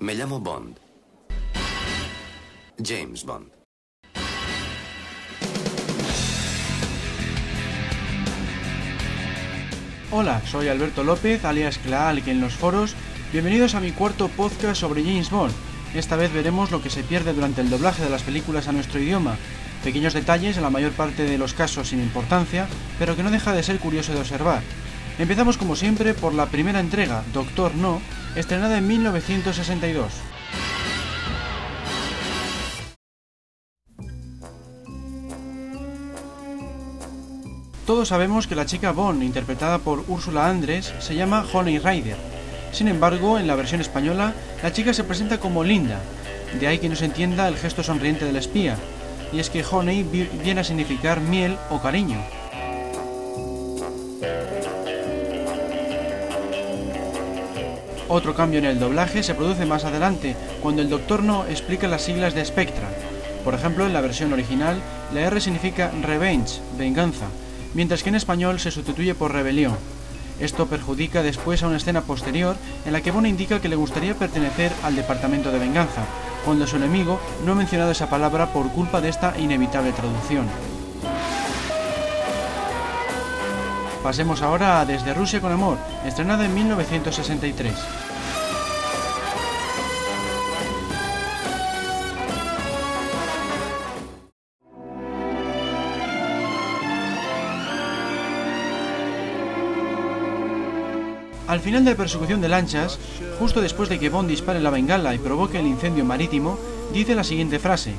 Me llamo Bond. James Bond. Hola, soy Alberto López, alias que en los foros. Bienvenidos a mi cuarto podcast sobre James Bond. Esta vez veremos lo que se pierde durante el doblaje de las películas a nuestro idioma. Pequeños detalles, en la mayor parte de los casos sin importancia, pero que no deja de ser curioso de observar. Empezamos como siempre por la primera entrega, Doctor No, estrenada en 1962. Todos sabemos que la chica Bond, interpretada por Úrsula Andrés, se llama Honey Rider. Sin embargo, en la versión española, la chica se presenta como Linda, de ahí que no se entienda el gesto sonriente del espía, y es que Honey viene a significar miel o cariño. Otro cambio en el doblaje se produce más adelante, cuando el Doctor No explica las siglas de Spectra. Por ejemplo, en la versión original, la R significa Revenge, venganza, mientras que en español se sustituye por rebelión. Esto perjudica después a una escena posterior en la que Bond indica que le gustaría pertenecer al Departamento de Venganza, cuando su enemigo no ha mencionado esa palabra por culpa de esta inevitable traducción. Pasemos ahora a Desde Rusia con Amor, estrenada en 1963. Al final de la persecución de lanchas, justo después de que Bond dispare la bengala y provoque el incendio marítimo, dice la siguiente frase.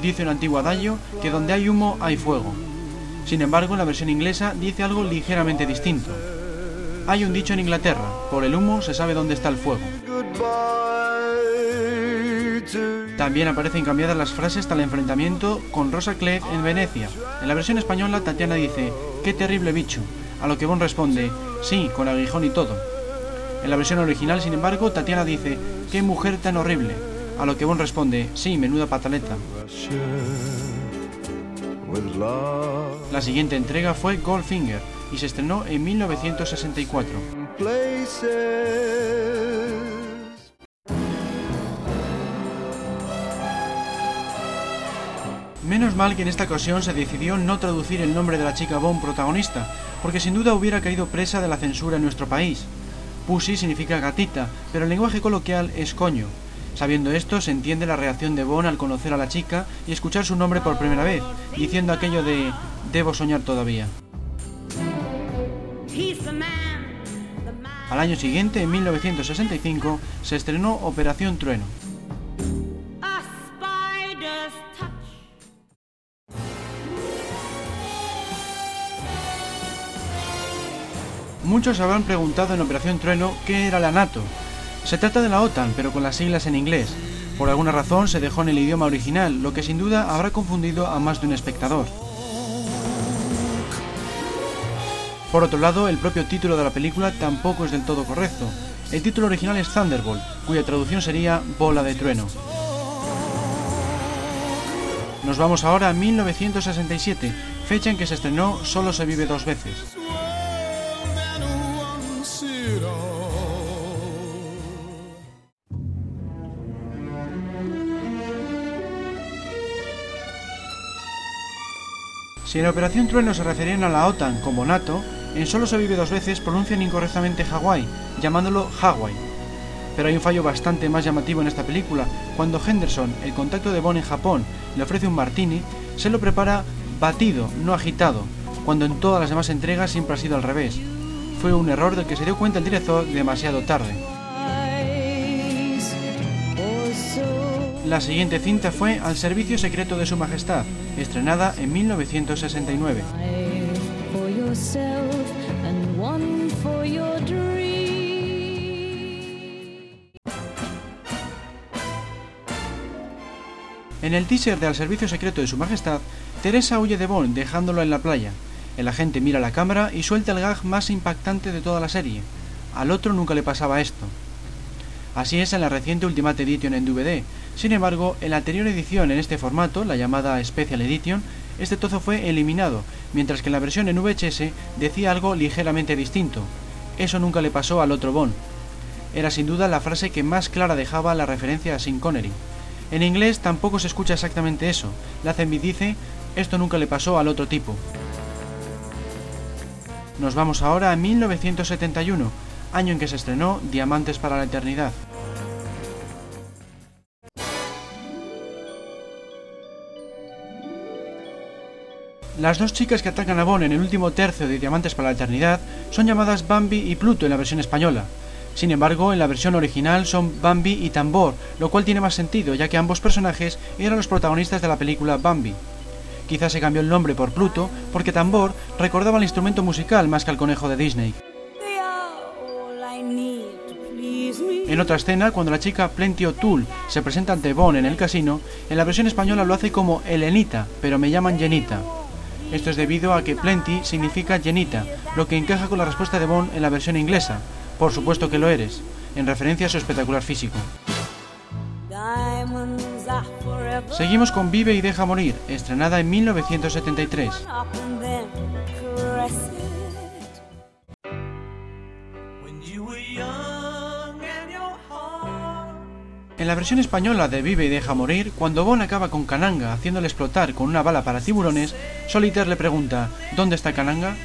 Dice un antiguo adagio que donde hay humo hay fuego. Sin embargo, la versión inglesa dice algo ligeramente distinto. Hay un dicho en Inglaterra, por el humo se sabe dónde está el fuego. También aparecen cambiadas las frases el enfrentamiento con Rosa Clegg en Venecia. En la versión española, Tatiana dice, ¡qué terrible bicho! A lo que Bond responde, sí, con aguijón y todo. En la versión original, sin embargo, Tatiana dice, ¡qué mujer tan horrible! A lo que Bond responde, sí, menuda pataleta. La siguiente entrega fue Goldfinger y se estrenó en 1964. Menos mal que en esta ocasión se decidió no traducir el nombre de la chica Bond protagonista, porque sin duda hubiera caído presa de la censura en nuestro país. Pussy significa gatita, pero el lenguaje coloquial es coño. Sabiendo esto, se entiende la reacción de Bond al conocer a la chica y escuchar su nombre por primera vez, diciendo aquello de debo soñar todavía. Al año siguiente, en 1965, se estrenó Operación Trueno. Muchos habrán preguntado en Operación Trueno qué era la NATO. Se trata de la OTAN, pero con las siglas en inglés. Por alguna razón se dejó en el idioma original, lo que sin duda habrá confundido a más de un espectador. Por otro lado, el propio título de la película tampoco es del todo correcto. El título original es Thunderbolt, cuya traducción sería Bola de Trueno. Nos vamos ahora a 1967, fecha en que se estrenó Solo se vive dos veces. Si en Operación Trueno se referían a la OTAN como NATO, en Solo se vive dos veces pronuncian incorrectamente Hawái, llamándolo Hawaii. Pero hay un fallo bastante más llamativo en esta película. Cuando Henderson, el contacto de Bond en Japón, le ofrece un martini, se lo prepara batido, no agitado, cuando en todas las demás entregas siempre ha sido al revés. Fue un error del que se dio cuenta el director demasiado tarde. La siguiente cinta fue Al servicio secreto de su majestad, estrenada en 1969. En el teaser de Al servicio secreto de su majestad, Teresa huye de Bond dejándolo en la playa. El agente mira la cámara y suelta el gag más impactante de toda la serie. Al otro nunca le pasaba esto. Así es en la reciente Ultimate Edition en DVD. Sin embargo, en la anterior edición en este formato, la llamada Special Edition, este trozo fue eliminado, mientras que en la versión en VHS decía algo ligeramente distinto. Eso nunca le pasó al otro Bond. era sin duda la frase que más clara dejaba la referencia a Sin Connery. En inglés tampoco se escucha exactamente eso. Lazenby dice, esto nunca le pasó al otro tipo. Nos vamos ahora a 1971, año en que se estrenó Diamantes para la Eternidad. Las dos chicas que atacan a Bond en el último tercio de Diamantes para la Eternidad son llamadas Bambi y Pluto en la versión española. Sin embargo, en la versión original son Bambi y Tambor, lo cual tiene más sentido, ya que ambos personajes eran los protagonistas de la película Bambi. Quizás se cambió el nombre por Pluto porque Tambor recordaba el instrumento musical más que al conejo de Disney. En otra escena, cuando la chica Plenty O'Toole se presenta ante Bond en el casino, en la versión española lo hace como Elenita, pero me llaman Jenita. Esto es debido a que Plenty significa Jenita, lo que encaja con la respuesta de Bond en la versión inglesa. Por supuesto que lo eres, en referencia a su espectacular físico. Seguimos con Vive y Deja Morir, estrenada en 1973. En la versión española de Vive y deja morir, cuando Bond acaba con Kananga haciéndole explotar con una bala para tiburones, Solitaire le pregunta ¿Dónde está Kananga?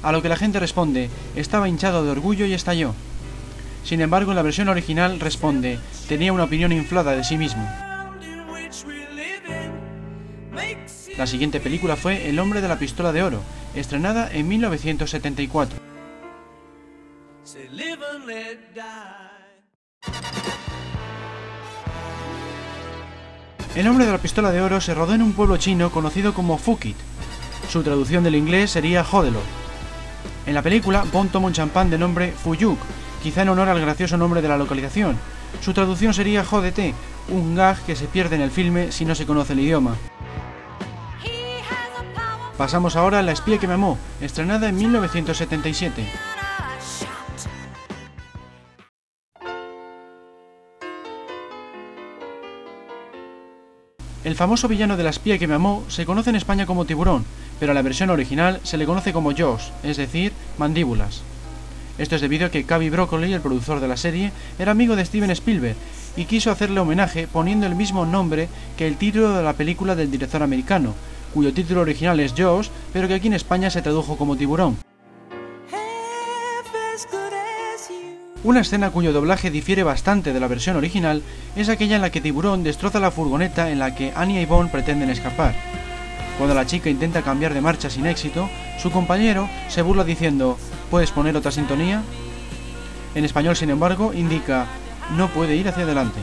A lo que la gente responde estaba hinchado de orgullo y estalló. Sin embargo, en la versión original responde tenía una opinión inflada de sí mismo. La siguiente película fue El hombre de la pistola de oro, estrenada en 1974. El nombre de la pistola de oro se rodó en un pueblo chino conocido como Fukit. Su traducción del inglés sería Jódelo. En la película, Bond toma un champán de nombre Fuyuk, quizá en honor al gracioso nombre de la localización. Su traducción sería Jódete, un gag que se pierde en el filme si no se conoce el idioma. Pasamos ahora a La espía que me amó, estrenada en 1977. El famoso villano de la espía que me amó se conoce en España como tiburón, pero a la versión original se le conoce como Jaws, es decir, mandíbulas. Esto es debido a que Cavi Broccoli, el productor de la serie, era amigo de Steven Spielberg y quiso hacerle homenaje poniendo el mismo nombre que el título de la película del director americano, cuyo título original es Jaws, pero que aquí en España se tradujo como tiburón. Una escena cuyo doblaje difiere bastante de la versión original es aquella en la que Tiburón destroza la furgoneta en la que Annie y Bond pretenden escapar. Cuando la chica intenta cambiar de marcha sin éxito, su compañero se burla diciendo ¿Puedes poner otra sintonía? En español, sin embargo, indica no puede ir hacia adelante.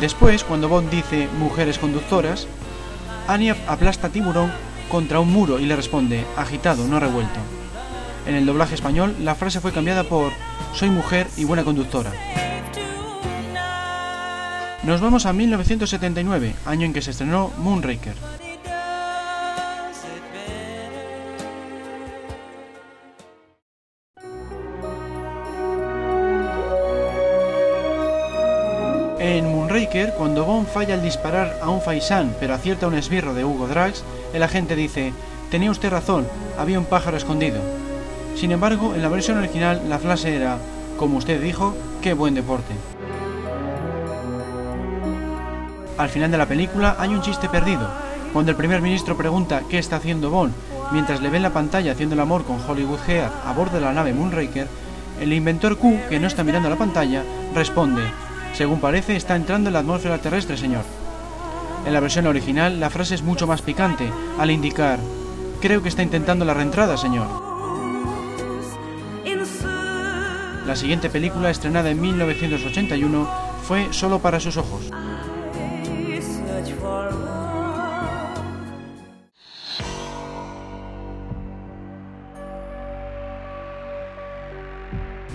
Después, cuando Bond dice mujeres conductoras, Annie aplasta Tiburón contra un muro y le responde agitado, no revuelto. En el doblaje español, la frase fue cambiada por Soy mujer y buena conductora. Nos vamos a 1979, año en que se estrenó Moonraker. En Moonraker, cuando Bond falla al disparar a un faisán pero acierta un esbirro de Hugo Drax, el agente dice, tenía usted razón, había un pájaro escondido. Sin embargo, en la versión original la frase era, como usted dijo, qué buen deporte. Al final de la película hay un chiste perdido, cuando el primer ministro pregunta qué está haciendo Bond, mientras le ve en la pantalla haciendo el amor con Hollywood Head a bordo de la nave Moonraker, el inventor Q, que no está mirando la pantalla, responde, según parece está entrando en la atmósfera terrestre, señor. En la versión original la frase es mucho más picante, al indicar, creo que está intentando la reentrada, señor. La siguiente película, estrenada en 1981, fue Solo para sus ojos.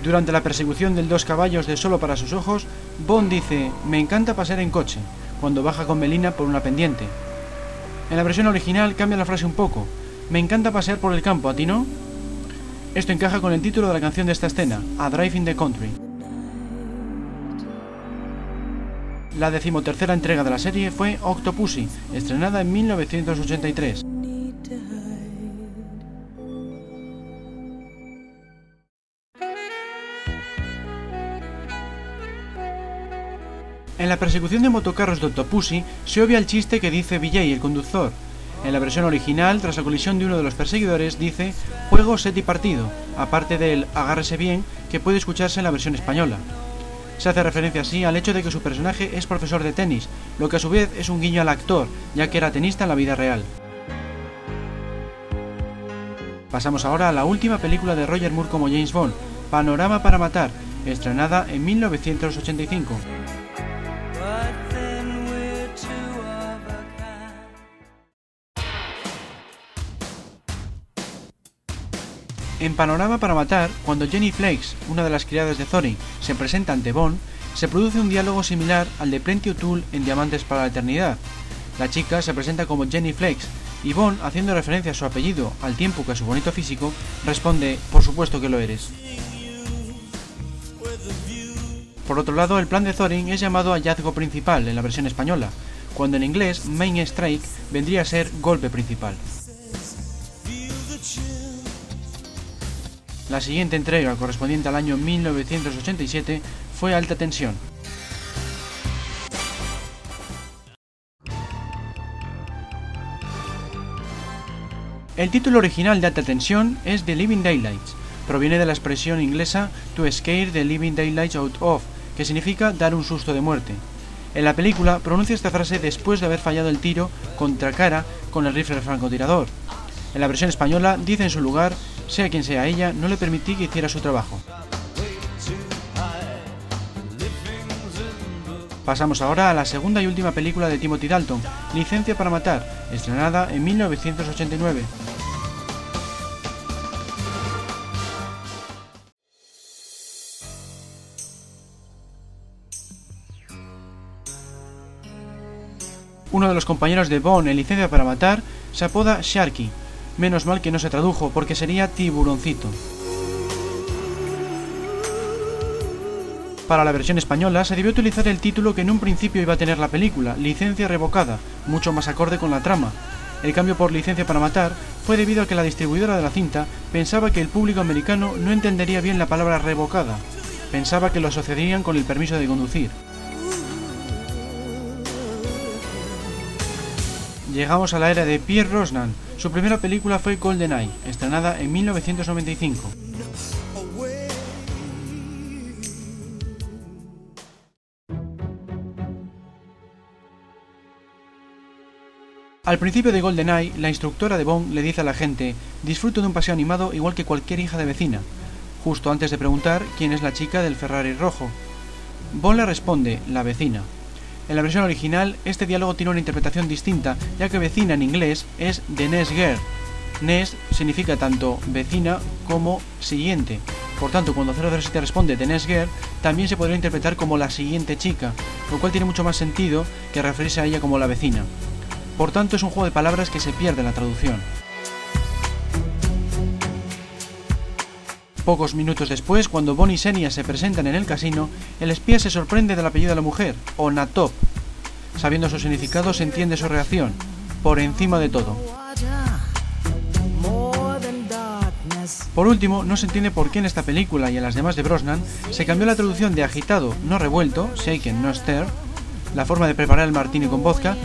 Durante la persecución del dos caballos de Solo para sus ojos, Bond dice, me encanta pasear en coche, cuando baja con Melina por una pendiente. En la versión original cambia la frase un poco, me encanta pasear por el campo, ¿a ti no? Esto encaja con el título de la canción de esta escena, A Drive in the Country. La decimotercera entrega de la serie fue Octopussy, estrenada en 1983. En la persecución de motocarros de Octopussy se obvia el chiste que dice Vijay, el conductor, en la versión original, tras la colisión de uno de los perseguidores, dice juego, set y partido, aparte del agárrese bien que puede escucharse en la versión española. Se hace referencia así al hecho de que su personaje es profesor de tenis, lo que a su vez es un guiño al actor, ya que era tenista en la vida real. Pasamos ahora a la última película de Roger Moore como James Bond, Panorama para Matar, estrenada en 1985. En Panorama para Matar, cuando Jenny Flakes, una de las criadas de Thorin, se presenta ante Bond, se produce un diálogo similar al de Plenty O'Toole en Diamantes para la Eternidad. La chica se presenta como Jenny Flakes y Bond, haciendo referencia a su apellido al tiempo que a su bonito físico, responde, por supuesto que lo eres. Por otro lado, el plan de Thorin es llamado hallazgo principal en la versión española, cuando en inglés Main Strike vendría a ser golpe principal. La siguiente entrega, correspondiente al año 1987, fue Alta Tensión. El título original de Alta Tensión es The Living Daylights. Proviene de la expresión inglesa to scare the living daylights out of, que significa dar un susto de muerte. En la película pronuncia esta frase después de haber fallado el tiro contra cara con el rifle francotirador. En la versión española dice en su lugar sea quien sea ella, no le permití que hiciera su trabajo. Pasamos ahora a la segunda y última película de Timothy Dalton, Licencia para Matar, estrenada en 1989. Uno de los compañeros de Bond en Licencia para Matar se apoda Sharky, Menos mal que no se tradujo, porque sería tiburoncito. Para la versión española se debió utilizar el título que en un principio iba a tener la película, Licencia Revocada, mucho más acorde con la trama. El cambio por Licencia para Matar fue debido a que la distribuidora de la cinta pensaba que el público americano no entendería bien la palabra revocada, pensaba que lo asociarían con el permiso de conducir. Llegamos a la era de Pierre Rosnan, su primera película fue GoldenEye, estrenada en 1995. Al principio de GoldenEye, la instructora de Bond le dice a la gente, disfruto de un paseo animado igual que cualquier hija de vecina, justo antes de preguntar quién es la chica del Ferrari rojo. Bond le responde, la vecina. En la versión original, este diálogo tiene una interpretación distinta, ya que vecina en inglés es the next girl. Next significa tanto vecina como siguiente. Por tanto, cuando 007 responde the next girl, también se podría interpretar como la siguiente chica, lo cual tiene mucho más sentido que referirse a ella como la vecina. Por tanto, es un juego de palabras que se pierde en la traducción. Pocos minutos después, cuando Bonnie y Senia se presentan en el casino, el espía se sorprende del apellido de la mujer, Onatop. Sabiendo su significado, se entiende su reacción, por encima de todo. Por último, no se entiende por qué en esta película y en las demás de Brosnan se cambió la traducción de agitado, no revuelto, shaken, no stir, la forma de preparar el martini con vodka,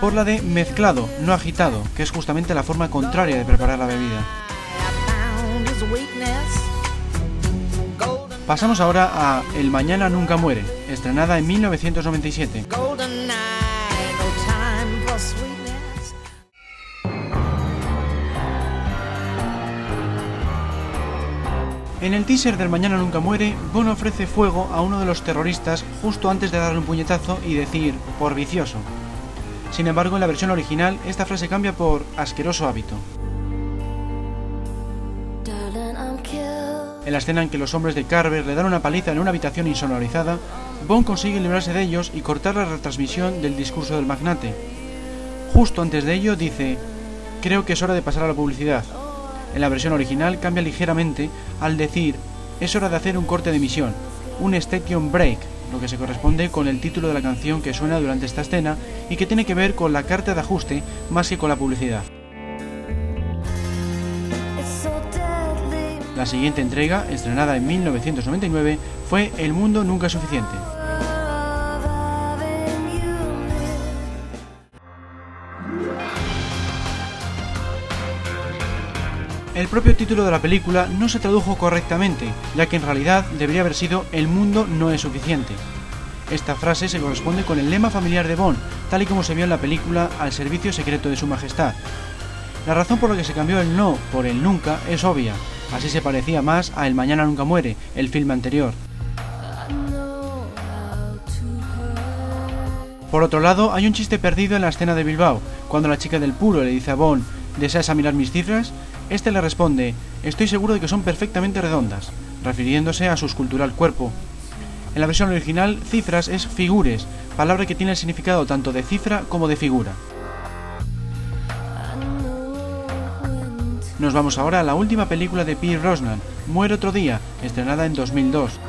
por la de mezclado, no agitado, que es justamente la forma contraria de preparar la bebida. Pasamos ahora a El Mañana Nunca Muere, estrenada en 1997. En el teaser del Mañana Nunca Muere, Bond ofrece fuego a uno de los terroristas justo antes de darle un puñetazo y decir, por vicioso. Sin embargo, en la versión original, esta frase cambia por asqueroso hábito. En la escena en que los hombres de Carver le dan una paliza en una habitación insonorizada, Bond consigue librarse de ellos y cortar la retransmisión del discurso del magnate. Justo antes de ello dice, creo que es hora de pasar a la publicidad. En la versión original cambia ligeramente al decir, es hora de hacer un corte de emisión, un station break, lo que se corresponde con el título de la canción que suena durante esta escena y que tiene que ver con la carta de ajuste más que con la publicidad. La siguiente entrega, estrenada en 1999, fue El mundo nunca es suficiente. El propio título de la película no se tradujo correctamente, ya que en realidad debería haber sido El mundo no es suficiente. Esta frase se corresponde con el lema familiar de Bond, tal y como se vio en la película Al servicio secreto de su majestad. La razón por la que se cambió el no por el nunca es obvia, así se parecía más a El mañana nunca muere, el filme anterior. Por otro lado, hay un chiste perdido en la escena de Bilbao, cuando la chica del puro le dice a Bond, ¿deseas mirar mis cifras? Este le responde, estoy seguro de que son perfectamente redondas, refiriéndose a su escultural cuerpo. En la versión original, cifras es figures, palabra que tiene el significado tanto de cifra como de figura. Nos vamos ahora a la última película de Pierre Rosnan, Muere otro día, estrenada en 2002.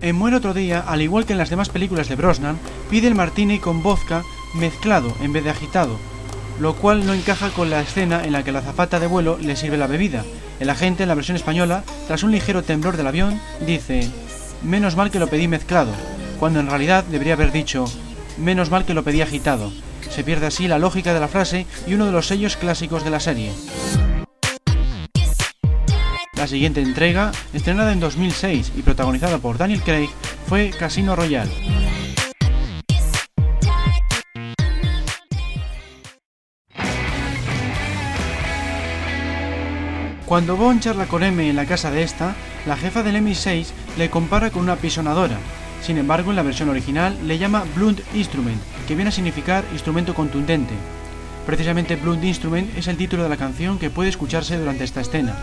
En Muere otro día, al igual que en las demás películas de Brosnan, pide el martini con vodka mezclado en vez de agitado, lo cual no encaja con la escena en la que la azafata de vuelo le sirve la bebida. El agente, en la versión española, tras un ligero temblor del avión, dice, menos mal que lo pedí mezclado, cuando en realidad debería haber dicho, menos mal que lo pedí agitado. Se pierde así la lógica de la frase y uno de los sellos clásicos de la serie. La siguiente entrega, estrenada en 2006 y protagonizada por Daniel Craig, fue Casino Royale. Cuando Bond charla con M en la casa de esta, la jefa del MI6 le compara con una pisonadora. Sin embargo, en la versión original le llama Blunt Instrument, que viene a significar instrumento contundente. Precisamente Blunt Instrument es el título de la canción que puede escucharse durante esta escena.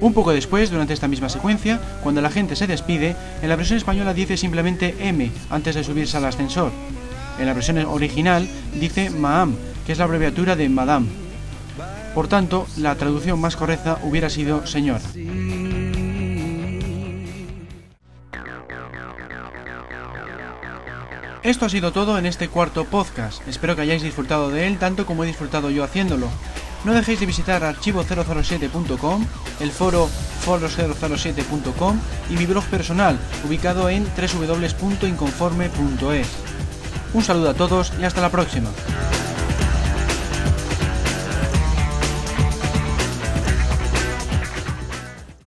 Un poco después, durante esta misma secuencia, cuando la gente se despide, en la versión española dice simplemente M antes de subirse al ascensor. En la versión original dice Maam, que es la abreviatura de Madame. Por tanto, la traducción más correcta hubiera sido señor. Esto ha sido todo en este cuarto podcast. Espero que hayáis disfrutado de él tanto como he disfrutado yo haciéndolo. No dejéis de visitar archivo007.com, el foro foros007.com y mi blog personal, ubicado en www.inconforme.es. Un saludo a todos y hasta la próxima.